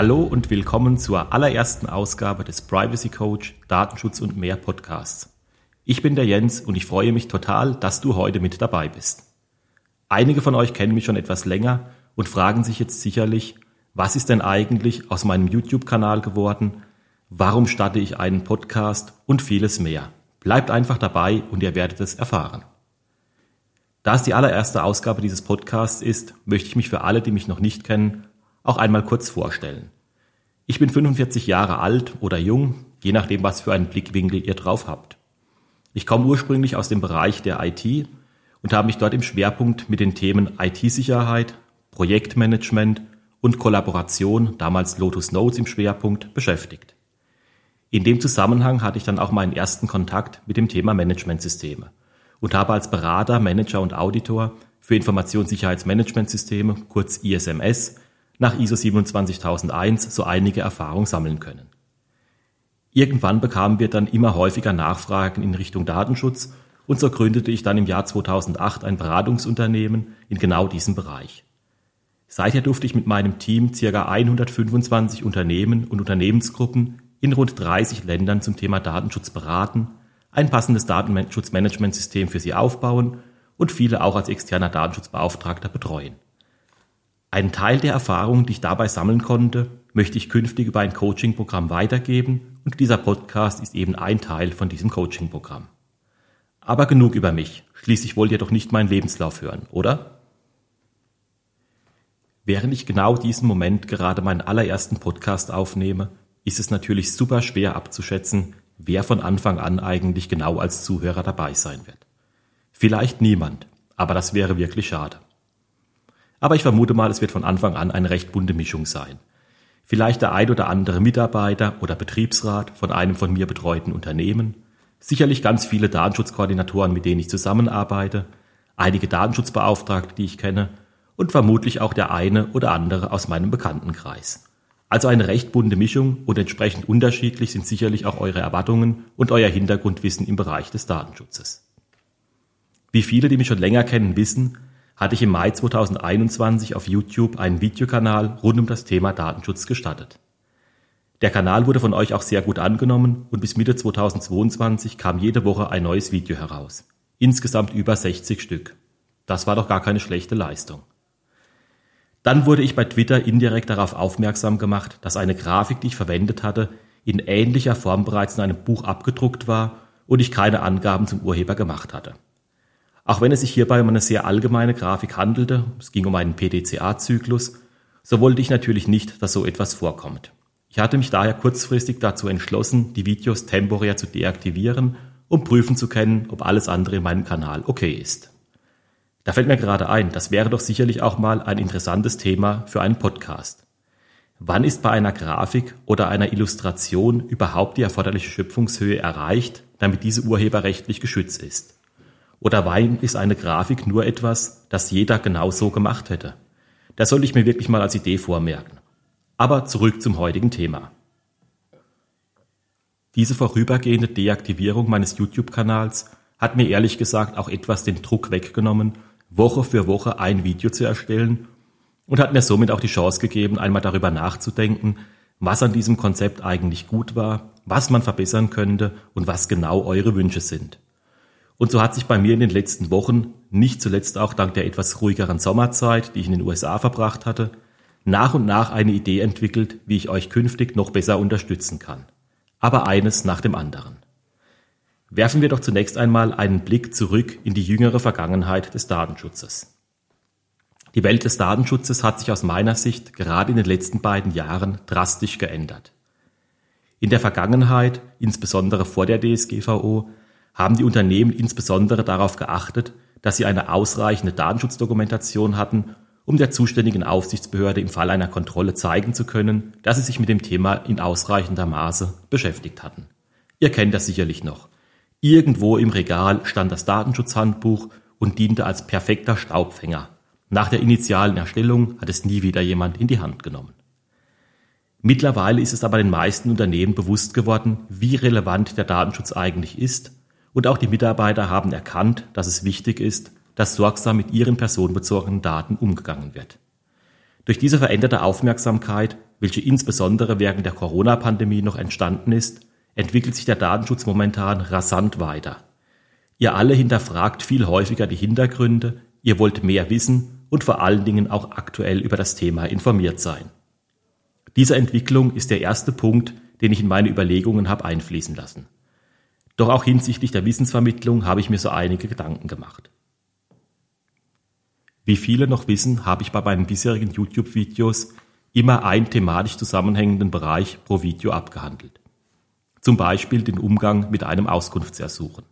Hallo und willkommen zur allerersten Ausgabe des Privacy Coach Datenschutz und mehr Podcasts. Ich bin der Jens und ich freue mich total, dass du heute mit dabei bist. Einige von euch kennen mich schon etwas länger und fragen sich jetzt sicherlich, was ist denn eigentlich aus meinem YouTube-Kanal geworden? Warum starte ich einen Podcast und vieles mehr? Bleibt einfach dabei und ihr werdet es erfahren. Da es die allererste Ausgabe dieses Podcasts ist, möchte ich mich für alle, die mich noch nicht kennen, auch einmal kurz vorstellen. Ich bin 45 Jahre alt oder jung, je nachdem, was für einen Blickwinkel ihr drauf habt. Ich komme ursprünglich aus dem Bereich der IT und habe mich dort im Schwerpunkt mit den Themen IT-Sicherheit, Projektmanagement und Kollaboration, damals Lotus Notes im Schwerpunkt, beschäftigt. In dem Zusammenhang hatte ich dann auch meinen ersten Kontakt mit dem Thema Managementsysteme und habe als Berater, Manager und Auditor für Informationssicherheitsmanagementsysteme, kurz ISMS, nach ISO 27001 so einige Erfahrungen sammeln können. Irgendwann bekamen wir dann immer häufiger Nachfragen in Richtung Datenschutz und so gründete ich dann im Jahr 2008 ein Beratungsunternehmen in genau diesem Bereich. Seither durfte ich mit meinem Team ca. 125 Unternehmen und Unternehmensgruppen in rund 30 Ländern zum Thema Datenschutz beraten, ein passendes Datenschutzmanagementsystem für sie aufbauen und viele auch als externer Datenschutzbeauftragter betreuen. Einen Teil der Erfahrungen, die ich dabei sammeln konnte, möchte ich künftig über ein Coaching-Programm weitergeben und dieser Podcast ist eben ein Teil von diesem Coaching-Programm. Aber genug über mich. Schließlich wollt ihr doch nicht meinen Lebenslauf hören, oder? Während ich genau diesen Moment gerade meinen allerersten Podcast aufnehme, ist es natürlich super schwer abzuschätzen, wer von Anfang an eigentlich genau als Zuhörer dabei sein wird. Vielleicht niemand, aber das wäre wirklich schade. Aber ich vermute mal, es wird von Anfang an eine recht bunte Mischung sein. Vielleicht der ein oder andere Mitarbeiter oder Betriebsrat von einem von mir betreuten Unternehmen, sicherlich ganz viele Datenschutzkoordinatoren, mit denen ich zusammenarbeite, einige Datenschutzbeauftragte, die ich kenne und vermutlich auch der eine oder andere aus meinem Bekanntenkreis. Also eine recht bunte Mischung und entsprechend unterschiedlich sind sicherlich auch eure Erwartungen und euer Hintergrundwissen im Bereich des Datenschutzes. Wie viele, die mich schon länger kennen, wissen, hatte ich im Mai 2021 auf YouTube einen Videokanal rund um das Thema Datenschutz gestartet. Der Kanal wurde von euch auch sehr gut angenommen und bis Mitte 2022 kam jede Woche ein neues Video heraus. Insgesamt über 60 Stück. Das war doch gar keine schlechte Leistung. Dann wurde ich bei Twitter indirekt darauf aufmerksam gemacht, dass eine Grafik, die ich verwendet hatte, in ähnlicher Form bereits in einem Buch abgedruckt war und ich keine Angaben zum Urheber gemacht hatte. Auch wenn es sich hierbei um eine sehr allgemeine Grafik handelte, es ging um einen PDCA-Zyklus, so wollte ich natürlich nicht, dass so etwas vorkommt. Ich hatte mich daher kurzfristig dazu entschlossen, die Videos temporär zu deaktivieren, um prüfen zu können, ob alles andere in meinem Kanal okay ist. Da fällt mir gerade ein, das wäre doch sicherlich auch mal ein interessantes Thema für einen Podcast. Wann ist bei einer Grafik oder einer Illustration überhaupt die erforderliche Schöpfungshöhe erreicht, damit diese urheberrechtlich geschützt ist? Oder Wein ist eine Grafik nur etwas, das jeder genau so gemacht hätte? Das sollte ich mir wirklich mal als Idee vormerken. Aber zurück zum heutigen Thema. Diese vorübergehende Deaktivierung meines YouTube-Kanals hat mir ehrlich gesagt auch etwas den Druck weggenommen, Woche für Woche ein Video zu erstellen und hat mir somit auch die Chance gegeben, einmal darüber nachzudenken, was an diesem Konzept eigentlich gut war, was man verbessern könnte und was genau eure Wünsche sind. Und so hat sich bei mir in den letzten Wochen, nicht zuletzt auch dank der etwas ruhigeren Sommerzeit, die ich in den USA verbracht hatte, nach und nach eine Idee entwickelt, wie ich euch künftig noch besser unterstützen kann. Aber eines nach dem anderen. Werfen wir doch zunächst einmal einen Blick zurück in die jüngere Vergangenheit des Datenschutzes. Die Welt des Datenschutzes hat sich aus meiner Sicht gerade in den letzten beiden Jahren drastisch geändert. In der Vergangenheit, insbesondere vor der DSGVO, haben die Unternehmen insbesondere darauf geachtet, dass sie eine ausreichende Datenschutzdokumentation hatten, um der zuständigen Aufsichtsbehörde im Fall einer Kontrolle zeigen zu können, dass sie sich mit dem Thema in ausreichender Maße beschäftigt hatten. Ihr kennt das sicherlich noch. Irgendwo im Regal stand das Datenschutzhandbuch und diente als perfekter Staubfänger. Nach der initialen Erstellung hat es nie wieder jemand in die Hand genommen. Mittlerweile ist es aber den meisten Unternehmen bewusst geworden, wie relevant der Datenschutz eigentlich ist und auch die Mitarbeiter haben erkannt, dass es wichtig ist, dass sorgsam mit ihren personenbezogenen Daten umgegangen wird. Durch diese veränderte Aufmerksamkeit, welche insbesondere während der Corona-Pandemie noch entstanden ist, entwickelt sich der Datenschutz momentan rasant weiter. Ihr alle hinterfragt viel häufiger die Hintergründe, ihr wollt mehr wissen und vor allen Dingen auch aktuell über das Thema informiert sein. Diese Entwicklung ist der erste Punkt, den ich in meine Überlegungen habe einfließen lassen. Doch auch hinsichtlich der Wissensvermittlung habe ich mir so einige Gedanken gemacht. Wie viele noch wissen, habe ich bei meinen bisherigen YouTube-Videos immer einen thematisch zusammenhängenden Bereich pro Video abgehandelt. Zum Beispiel den Umgang mit einem Auskunftsersuchen.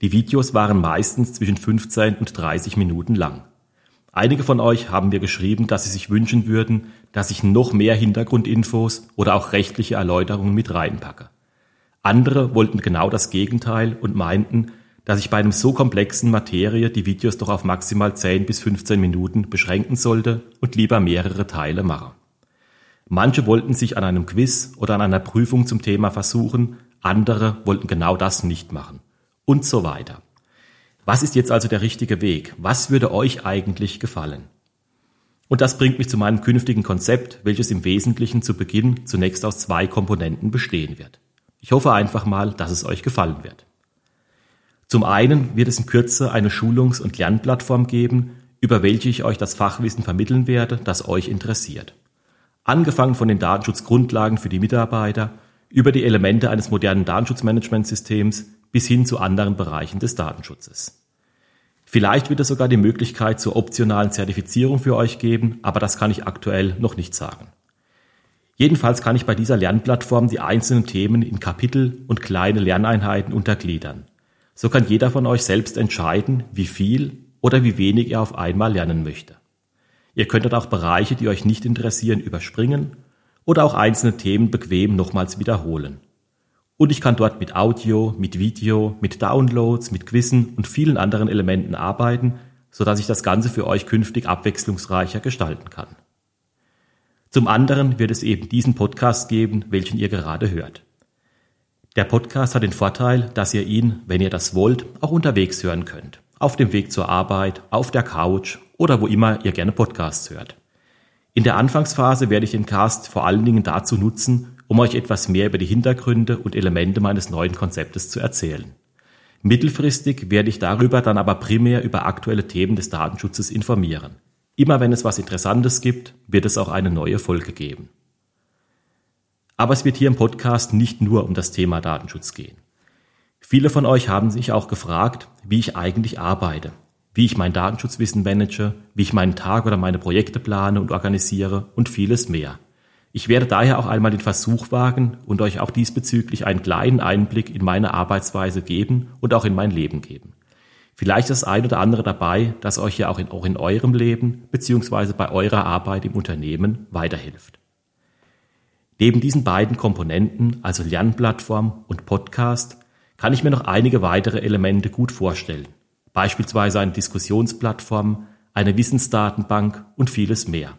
Die Videos waren meistens zwischen 15 und 30 Minuten lang. Einige von euch haben mir geschrieben, dass sie sich wünschen würden, dass ich noch mehr Hintergrundinfos oder auch rechtliche Erläuterungen mit reinpacke. Andere wollten genau das Gegenteil und meinten, dass ich bei einem so komplexen Materie die Videos doch auf maximal 10 bis 15 Minuten beschränken sollte und lieber mehrere Teile mache. Manche wollten sich an einem Quiz oder an einer Prüfung zum Thema versuchen, andere wollten genau das nicht machen. Und so weiter. Was ist jetzt also der richtige Weg? Was würde euch eigentlich gefallen? Und das bringt mich zu meinem künftigen Konzept, welches im Wesentlichen zu Beginn zunächst aus zwei Komponenten bestehen wird. Ich hoffe einfach mal, dass es euch gefallen wird. Zum einen wird es in Kürze eine Schulungs- und Lernplattform geben, über welche ich euch das Fachwissen vermitteln werde, das euch interessiert. Angefangen von den Datenschutzgrundlagen für die Mitarbeiter, über die Elemente eines modernen Datenschutzmanagementsystems bis hin zu anderen Bereichen des Datenschutzes. Vielleicht wird es sogar die Möglichkeit zur optionalen Zertifizierung für euch geben, aber das kann ich aktuell noch nicht sagen. Jedenfalls kann ich bei dieser Lernplattform die einzelnen Themen in Kapitel und kleine Lerneinheiten untergliedern. So kann jeder von euch selbst entscheiden, wie viel oder wie wenig er auf einmal lernen möchte. Ihr könntet auch Bereiche, die euch nicht interessieren, überspringen oder auch einzelne Themen bequem nochmals wiederholen. Und ich kann dort mit Audio, mit Video, mit Downloads, mit Quizzen und vielen anderen Elementen arbeiten, so dass ich das Ganze für euch künftig abwechslungsreicher gestalten kann. Zum anderen wird es eben diesen Podcast geben, welchen ihr gerade hört. Der Podcast hat den Vorteil, dass ihr ihn, wenn ihr das wollt, auch unterwegs hören könnt. Auf dem Weg zur Arbeit, auf der Couch oder wo immer ihr gerne Podcasts hört. In der Anfangsphase werde ich den Cast vor allen Dingen dazu nutzen, um euch etwas mehr über die Hintergründe und Elemente meines neuen Konzeptes zu erzählen. Mittelfristig werde ich darüber dann aber primär über aktuelle Themen des Datenschutzes informieren. Immer wenn es was Interessantes gibt, wird es auch eine neue Folge geben. Aber es wird hier im Podcast nicht nur um das Thema Datenschutz gehen. Viele von euch haben sich auch gefragt, wie ich eigentlich arbeite, wie ich mein Datenschutzwissen manage, wie ich meinen Tag oder meine Projekte plane und organisiere und vieles mehr. Ich werde daher auch einmal den Versuch wagen und euch auch diesbezüglich einen kleinen Einblick in meine Arbeitsweise geben und auch in mein Leben geben. Vielleicht ist ein oder andere dabei, das euch ja auch in, auch in eurem Leben beziehungsweise bei eurer Arbeit im Unternehmen weiterhilft. Neben diesen beiden Komponenten, also Lernplattform und Podcast, kann ich mir noch einige weitere Elemente gut vorstellen. Beispielsweise eine Diskussionsplattform, eine Wissensdatenbank und vieles mehr.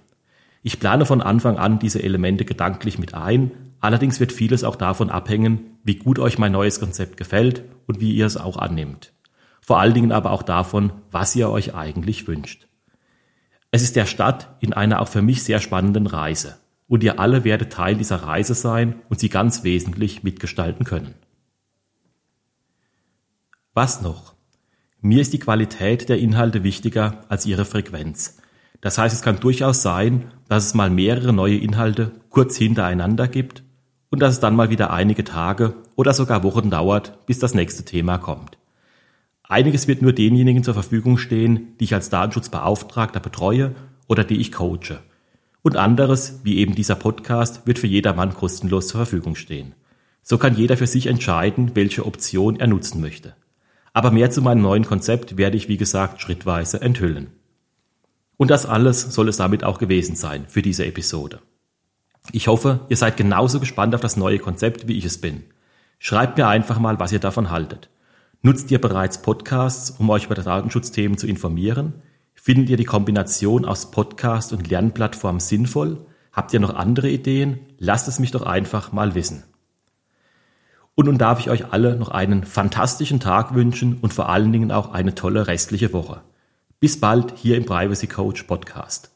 Ich plane von Anfang an diese Elemente gedanklich mit ein, allerdings wird vieles auch davon abhängen, wie gut euch mein neues Konzept gefällt und wie ihr es auch annimmt. Vor allen Dingen aber auch davon, was ihr euch eigentlich wünscht. Es ist der Start in einer auch für mich sehr spannenden Reise und ihr alle werdet Teil dieser Reise sein und sie ganz wesentlich mitgestalten können. Was noch? Mir ist die Qualität der Inhalte wichtiger als ihre Frequenz. Das heißt, es kann durchaus sein, dass es mal mehrere neue Inhalte kurz hintereinander gibt und dass es dann mal wieder einige Tage oder sogar Wochen dauert, bis das nächste Thema kommt. Einiges wird nur denjenigen zur Verfügung stehen, die ich als Datenschutzbeauftragter betreue oder die ich coache. Und anderes, wie eben dieser Podcast, wird für jedermann kostenlos zur Verfügung stehen. So kann jeder für sich entscheiden, welche Option er nutzen möchte. Aber mehr zu meinem neuen Konzept werde ich, wie gesagt, schrittweise enthüllen. Und das alles soll es damit auch gewesen sein für diese Episode. Ich hoffe, ihr seid genauso gespannt auf das neue Konzept, wie ich es bin. Schreibt mir einfach mal, was ihr davon haltet. Nutzt ihr bereits Podcasts, um euch über Datenschutzthemen zu informieren? Findet ihr die Kombination aus Podcast und Lernplattform sinnvoll? Habt ihr noch andere Ideen? Lasst es mich doch einfach mal wissen. Und nun darf ich euch alle noch einen fantastischen Tag wünschen und vor allen Dingen auch eine tolle restliche Woche. Bis bald hier im Privacy Coach Podcast.